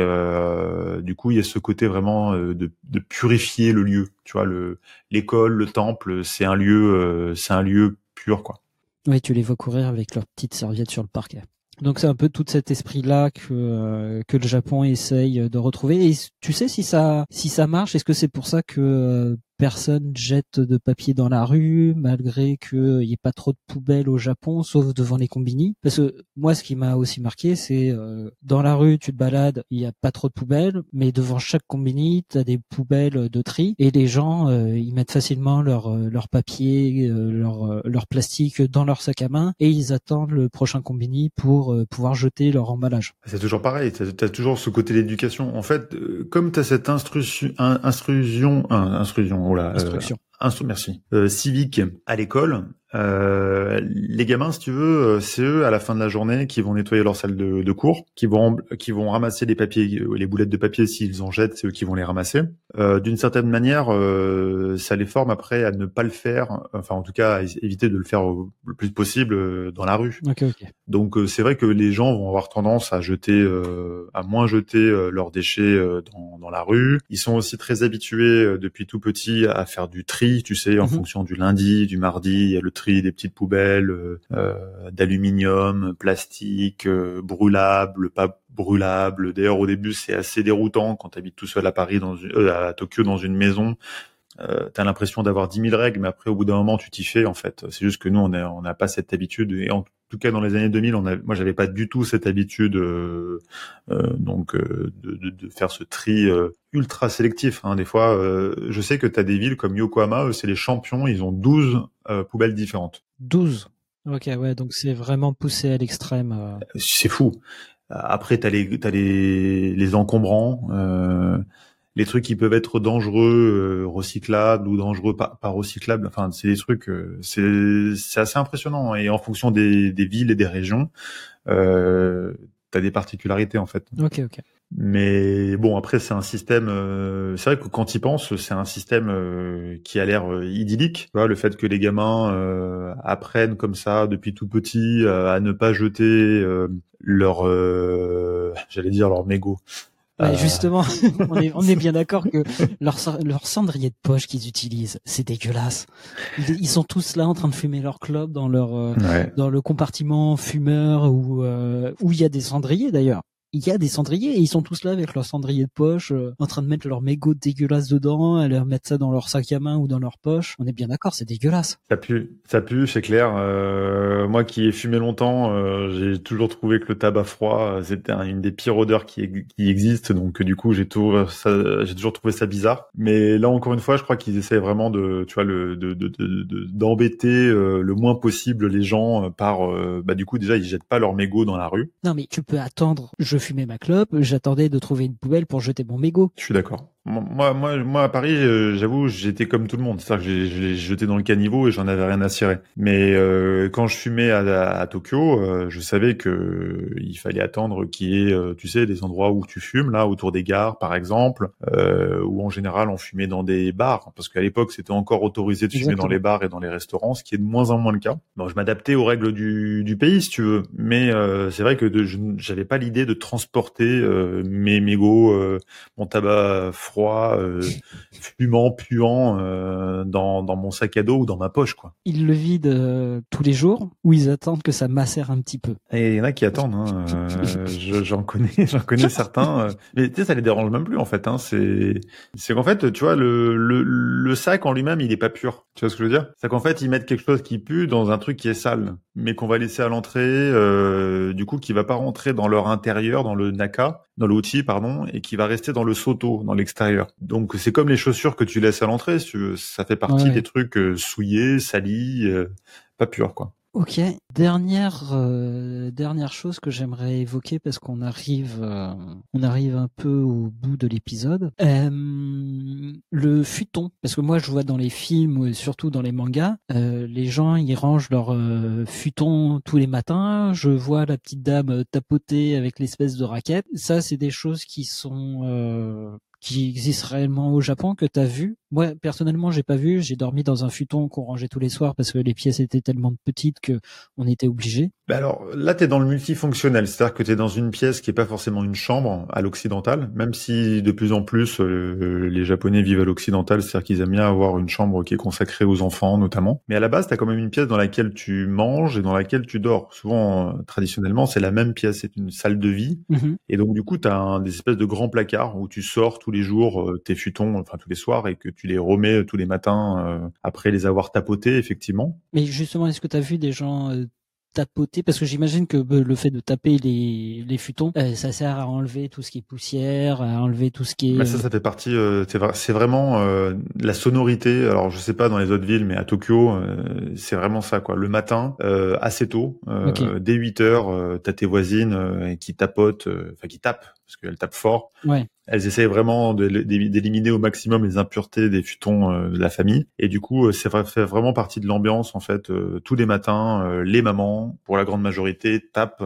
du coup, il y a ce côté vraiment de, de purifier le lieu. Tu vois, le l'école, le temple, c'est un lieu, c'est un lieu pur, quoi. Oui, tu les vois courir avec leurs petites serviettes sur le parquet. Donc c'est un peu tout cet esprit-là que euh, que le Japon essaye de retrouver. Et tu sais si ça si ça marche, est-ce que c'est pour ça que euh, personne jette de papier dans la rue, malgré qu'il n'y ait pas trop de poubelles au Japon, sauf devant les combini. Parce que moi, ce qui m'a aussi marqué, c'est euh, dans la rue, tu te balades, il n'y a pas trop de poubelles, mais devant chaque combini, tu as des poubelles de tri, et les gens, euh, ils mettent facilement leur, euh, leur papier, leur, leur plastique dans leur sac à main, et ils attendent le prochain combini pour pouvoir jeter leur emballage. C'est toujours pareil, tu as, toujours ce côté d'éducation. En fait, comme tu as cette instruction, instruction, instruction Là, Instruction. Merci. Euh, civique à l'école, euh, les gamins, si tu veux, euh, c'est eux à la fin de la journée qui vont nettoyer leur salle de, de cours, qui vont qui vont ramasser les papiers, euh, les boulettes de papier s'ils en jettent, c'est eux qui vont les ramasser. Euh, D'une certaine manière, euh, ça les forme après à ne pas le faire, enfin en tout cas à éviter de le faire le plus possible dans la rue. Okay, okay. Donc c'est vrai que les gens vont avoir tendance à jeter, à moins jeter leurs déchets dans, dans, la rue. Ils sont aussi très habitués depuis tout petit à faire du tri, tu sais, en mm-hmm. fonction du lundi, du mardi, il y a le tri des petites poubelles euh, euh, d'aluminium, plastique, euh, brûlables, pas brûlables. D'ailleurs, au début, c'est assez déroutant quand tu habites tout seul à Paris, dans à Tokyo, dans une maison. Euh, t'as l'impression d'avoir 10 000 règles, mais après, au bout d'un moment, tu t'y fais, en fait. C'est juste que nous, on n'a on pas cette habitude. Et en tout cas, dans les années 2000, on a, moi, j'avais pas du tout cette habitude, euh, donc, de, de, de, faire ce tri ultra sélectif. Hein. Des fois, je sais que tu as des villes comme Yokohama, c'est les champions, ils ont 12 poubelles différentes. 12 Ok, ouais, donc c'est vraiment poussé à l'extrême. C'est fou. Après, les, t'as les, les encombrants. Les trucs qui peuvent être dangereux, euh, recyclables ou dangereux pas, pas recyclables. Enfin, c'est des trucs, euh, c'est c'est assez impressionnant. Et en fonction des, des villes et des régions, euh, t'as des particularités en fait. Ok, ok. Mais bon, après c'est un système. Euh, c'est vrai que quand ils pensent, c'est un système euh, qui a l'air idyllique. Le fait que les gamins apprennent comme ça depuis tout petit à ne pas jeter leur, j'allais dire leur mégot Ouais, euh. Justement, (laughs) (laughs) on est, on est bien d'accord que leur, leur cendrier de poche qu'ils utilisent, c'est dégueulasse. Ils, ils, sont tous là en train de fumer leur clope dans leur euh, dans le compartiment fumeur où euh, où il y a des cendriers d'ailleurs. Il y a des cendriers et ils sont tous là avec leur cendrier de poche, euh, en train de mettre leur mégot dégueulasse dedans, à leur mettre ça dans leur sac à main ou dans leur poche. On est bien d'accord, c'est dégueulasse. Ça pue, ça pue, c'est clair. Euh, moi qui ai fumé longtemps, euh, j'ai toujours trouvé que le tabac froid, c'était une des pires odeurs qui, qui existent. Donc du coup, j'ai toujours, trouvé ça bizarre. Mais là encore une fois, je crois qu'ils essaient vraiment de, tu vois, le, de, d'embêter le moins possible les gens par, bah du coup déjà ils jettent pas leur mégot dans la rue. Non mais tu peux attendre. Je fumais ma clope, j'attendais de trouver une poubelle pour jeter mon mégot. Je suis d'accord. Moi, moi, moi, à Paris, euh, j'avoue, j'étais comme tout le monde. C'est-à-dire que je l'ai jeté dans le caniveau et j'en avais rien à cirer. Mais euh, quand je fumais à, à, Tokyo, euh, je savais que il fallait attendre qu'il y ait, tu sais, des endroits où tu fumes, là, autour des gares, par exemple, où en général on fumait dans des bars, parce qu'à l'époque c'était encore autorisé de fumer dans les bars et dans les restaurants, ce qui est de moins en moins le cas. Donc je m'adaptais aux règles du, du, pays, si tu veux. Mais c'est vrai que je j'avais pas l'idée de transporter mes mégots, mon tabac froid, euh, fumant, puant euh, dans, dans mon sac à dos ou dans ma poche, quoi. Ils le vident euh, tous les jours ou ils attendent que ça macère un petit peu? Et il y en a qui attendent. Hein. j'en connais, (laughs) j'en connais certains. mais tu sais, ça les dérange même plus en fait. Hein. C'est, c'est qu'en fait, tu vois, le, le, le sac en lui-même, il est pas pur. Tu vois ce que je veux dire? C'est qu'en fait, ils mettent quelque chose qui pue dans un truc qui est sale, mais qu'on va laisser à l'entrée, du coup, qui va pas rentrer dans leur intérieur, dans le naka, dans l'outil, pardon, et qui va rester dans le soto, dans l'extérieur. Donc c'est comme les chaussures que tu laisses à l'entrée, ça fait partie des trucs euh, souillés, salis, euh, pas purs, quoi. Ok. Dernière euh, dernière chose que j'aimerais évoquer parce qu'on arrive euh, on arrive un peu au bout de l'épisode. Euh, le futon parce que moi je vois dans les films surtout dans les mangas les gens ils rangent leur futon tous les matins. Je vois la petite dame tapoter avec l'espèce de raquette. Ça c'est des choses qui sont qui existe réellement au Japon que tu as vu Moi personnellement, j'ai pas vu, j'ai dormi dans un futon qu'on rangeait tous les soirs parce que les pièces étaient tellement petites que on était obligé. Bah alors là tu es dans le multifonctionnel, c'est-à-dire que tu es dans une pièce qui est pas forcément une chambre à l'occidental, même si de plus en plus euh, les japonais vivent à l'occidental, c'est-à-dire qu'ils aiment bien avoir une chambre qui est consacrée aux enfants notamment. Mais à la base, tu as quand même une pièce dans laquelle tu manges et dans laquelle tu dors. Souvent euh, traditionnellement, c'est la même pièce, c'est une salle de vie. Mm-hmm. Et donc du coup, tu as des espèces de grands placards où tu sors tous les jours euh, tes futons, enfin tous les soirs, et que tu les remets tous les matins euh, après les avoir tapotés, effectivement. Mais justement, est-ce que tu as vu des gens euh, tapoter? Parce que j'imagine que le fait de taper les, les futons ça sert à enlever tout ce qui est poussière à enlever tout ce qui est mais ça ça fait partie c'est vraiment la sonorité. Alors je sais pas dans les autres villes mais à Tokyo c'est vraiment ça quoi. Le matin assez tôt dès 8 heures t'as tes voisines qui tapotent enfin qui tapent parce qu'elles tapent fort ouais elles essaient vraiment d'éliminer au maximum les impuretés des futons euh, de la famille. Et du coup, euh, fait vraiment partie de l'ambiance en fait. Euh, tous les matins, les mamans, pour la grande majorité, tapent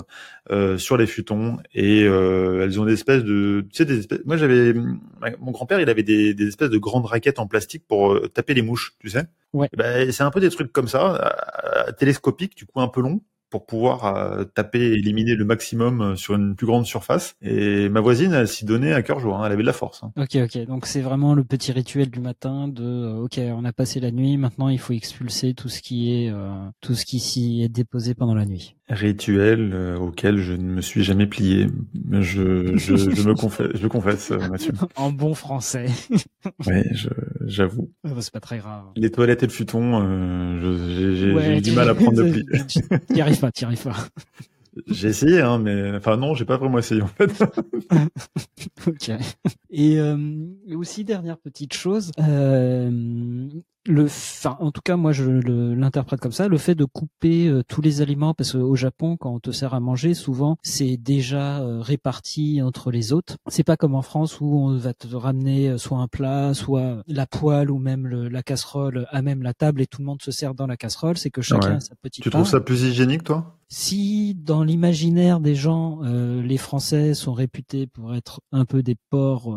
sur les futons et elles ont des espèces de, tu sais, des espèces. Moi, j'avais mon grand-père, il avait des, des, espèces de grandes raquettes en plastique pour taper les mouches, tu sais. Ouais. Ben, c'est un peu des trucs comme ça, télescopiques, du coup un peu long pour pouvoir euh, taper et éliminer le maximum euh, sur une plus grande surface. Et ma voisine, elle s'y donnait à cœur joie, hein. elle avait de la force. Hein. Ok, ok. Donc c'est vraiment le petit rituel du matin de, euh, ok, on a passé la nuit, maintenant il faut expulser tout ce qui est, tout ce qui s'y est déposé pendant la nuit. Rituel auquel je ne me suis jamais plié. Je, je, je me confesse, je confesse, Mathieu. (laughs) en bon français. oui, j'avoue. C'est pas très grave. Les toilettes et le futon, j'ai du mal à prendre le (laughs) pli pas, t'y arrives pas. J'ai essayé, hein, mais enfin non, j'ai pas vraiment essayé en fait. (laughs) ok. Et euh, aussi dernière petite chose, euh, le, enfin, en tout cas, moi, je l'interprète comme ça. Le fait de couper euh, tous les aliments, parce qu'au Japon, quand on te sert à manger, souvent, c'est déjà euh, réparti entre les autres. C'est pas comme en France où on va te ramener euh, soit un plat, soit la poêle ou même la casserole à même la table et tout le monde se sert dans la casserole. C'est que chacun a sa petite. Tu trouves ça plus hygiénique, toi? Si dans l'imaginaire des gens, les Français sont réputés pour être un peu des porcs,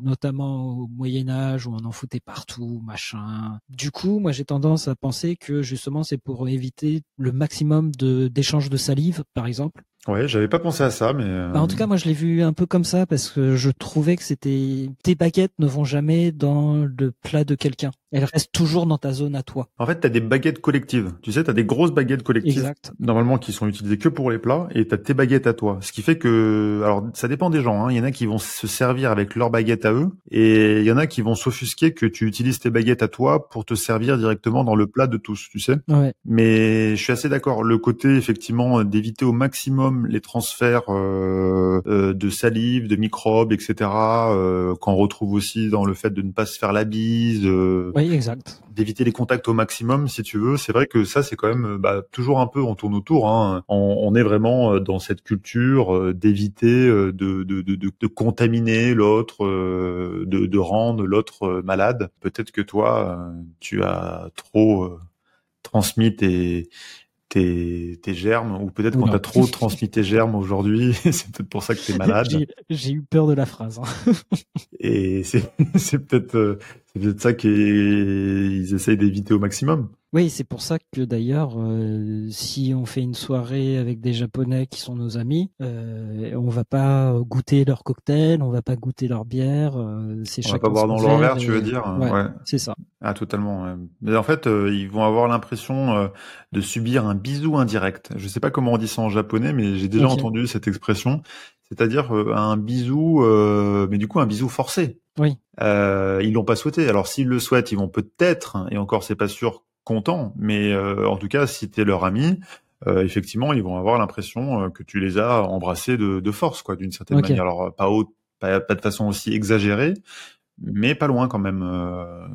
notamment au Moyen Âge où on en foutait partout, machin du coup, moi j'ai tendance à penser que justement c'est pour éviter le maximum de d'échanges de salive, par exemple. Ouais, j'avais pas pensé à ça, mais. Bah, en tout cas, moi, je l'ai vu un peu comme ça parce que je trouvais que c'était tes baguettes ne vont jamais dans le plat de quelqu'un. Elle reste toujours dans ta zone à toi. En fait, tu as des baguettes collectives. Tu sais, tu as des grosses baguettes collectives. Exact. Normalement, qui sont utilisées que pour les plats, et tu as tes baguettes à toi. Ce qui fait que, alors, ça dépend des gens. Hein. Il y en a qui vont se servir avec leurs baguettes à eux, et il y en a qui vont s'offusquer que tu utilises tes baguettes à toi pour te servir directement dans le plat de tous, tu sais. Ouais. Mais je suis assez d'accord. Le côté, effectivement, d'éviter au maximum les transferts euh, euh, de salive, de microbes, etc. Euh, qu'on retrouve aussi dans le fait de ne pas se faire la bise. euh, Oui, exact. d'éviter les contacts au maximum si tu veux c'est vrai que ça c'est quand même bah, toujours un peu on tourne autour hein. on, on est vraiment euh, dans cette culture euh, d'éviter euh, de, de, de, de, de contaminer l'autre de, de rendre l'autre malade peut-être que toi tu as trop transmis tes tes, tes germes ou peut-être qu'on t'a trop transmis tes germes aujourd'hui (laughs) c'est peut-être pour ça que t'es malade J'ai- eu peur de la phrase. hein. et c'est (laughs) peut-être c'est peut-être ça qu'ils essayent d'éviter au maximum Oui, c'est pour ça que d'ailleurs, euh, si on fait une soirée avec des Japonais qui sont nos amis, euh, on va pas goûter leur cocktail, on va pas goûter leur bière. euh, c'est On va pas boire dans leur verre, et- tu veux dire Ouais, Ouais. c'est ça. Ah, totalement. ouais. Mais en fait, euh, ils vont avoir l'impression de subir un bisou indirect. Je sais pas comment on dit ça en japonais, mais j'ai déjà entendu cette expression. C'est-à-dire euh, un bisou, euh, mais du coup un bisou forcé. Oui. Euh, ils l'ont pas souhaité. Alors s'ils le souhaitent, ils vont peut-être, et encore c'est pas sûr, contents. Mais euh, en tout cas, si t'es leur ami, euh, effectivement, ils vont avoir l'impression euh, que tu les as embrassés de, de force, quoi, d'une certaine manière. Alors pas haute, pas, pas de façon aussi exagérée, mais pas loin quand même. euh,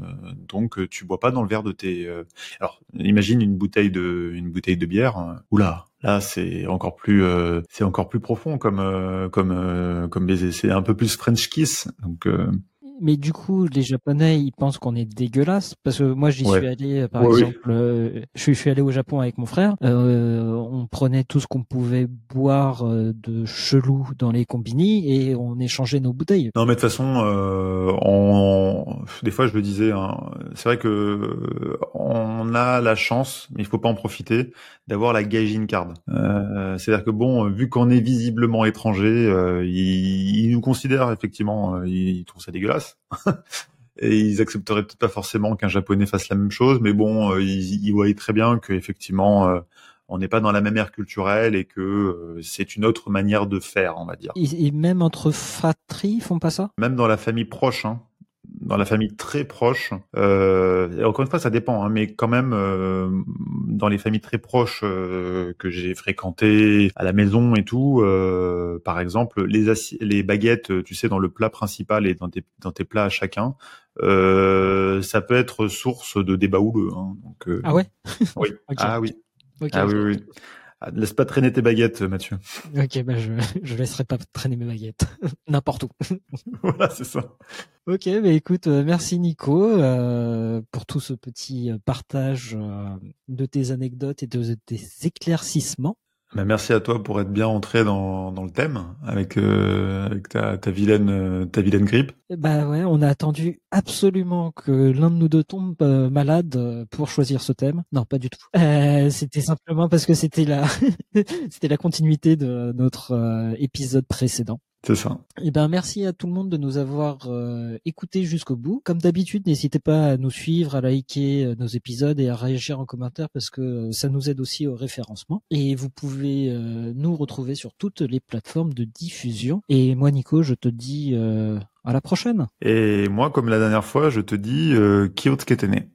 donc tu bois pas dans le verre de tes. euh, Alors imagine une bouteille de une bouteille de bière. euh, Oula, là c'est encore plus euh, c'est encore plus profond comme euh, comme euh, comme baiser. C'est un peu plus French kiss. Donc euh, Mais du coup, les Japonais, ils pensent qu'on est dégueulasse parce que moi, j'y Ouais. suis allé, euh, par Ouais, oui. exemple, euh, je, suis, allé au Japon avec mon frère. Euh, on prenait tout ce qu'on pouvait boire euh, de chelou dans les combini et on échangeait nos bouteilles. Non, mais de toute façon, euh, on... des fois, je le disais, hein, c'est vrai que on a la chance, mais il faut pas en profiter, d'avoir la gaijin card. Euh, C'est-à-dire que bon, vu qu'on est visiblement étranger, euh, ils, ils nous considèrent effectivement, ils trouvent ça dégueulasse. (laughs) Et ils accepteraient peut-être pas forcément qu'un japonais fasse la même chose, mais bon, euh, ils, ils voyaient très bien que effectivement, euh, on n'est pas dans la même ère culturelle et que euh, c'est une autre manière de faire, on va dire. Et, et même entre fratries, ils font pas ça? Même dans la famille proche, hein, dans la famille très proche. Euh, encore une fois, ça dépend, hein, mais quand même euh, dans les familles très proches euh, que j'ai fréquentées à la maison et tout, euh, par exemple, les les baguettes, tu sais, dans le plat principal et dans tes dans tes plats à chacun, euh, ça peut être source de débat houleux. Hein, donc, euh, Ah ouais? (laughs) oui. Ok. Ah oui. Ah oui, oui. Ah, laisse pas traîner tes baguettes, Mathieu. Ok, bah je, (laughs) je laisserai pas traîner mes baguettes (laughs) n'importe où. (laughs) voilà, c'est ça. Ok, bah écoute, euh, merci Nico euh, pour tout ce petit euh, partage euh, de tes anecdotes et de tes éclaircissements. Bah, merci à toi pour être bien entré dans, le thème avec, euh, euh, ta vilaine grippe. Bah ouais, on a attendu absolument que l'un de nous deux tombe euh, malade pour choisir ce thème. Non, pas du tout. C'était simplement parce que c'était la (laughs) c'était la continuité de notre épisode précédent. C'est ça. Eh ben, merci à tout le monde de nous avoir euh, écoutés jusqu'au bout. Comme d'habitude, n'hésitez pas à nous suivre, à liker euh, nos épisodes et à réagir en commentaire parce que euh, ça nous aide aussi au référencement. Et vous pouvez euh, nous retrouver sur toutes les plateformes de diffusion. Et moi, Nico, je te dis euh, à la prochaine. Et moi, comme la dernière fois, je te dis euh, Kyoto Ketene.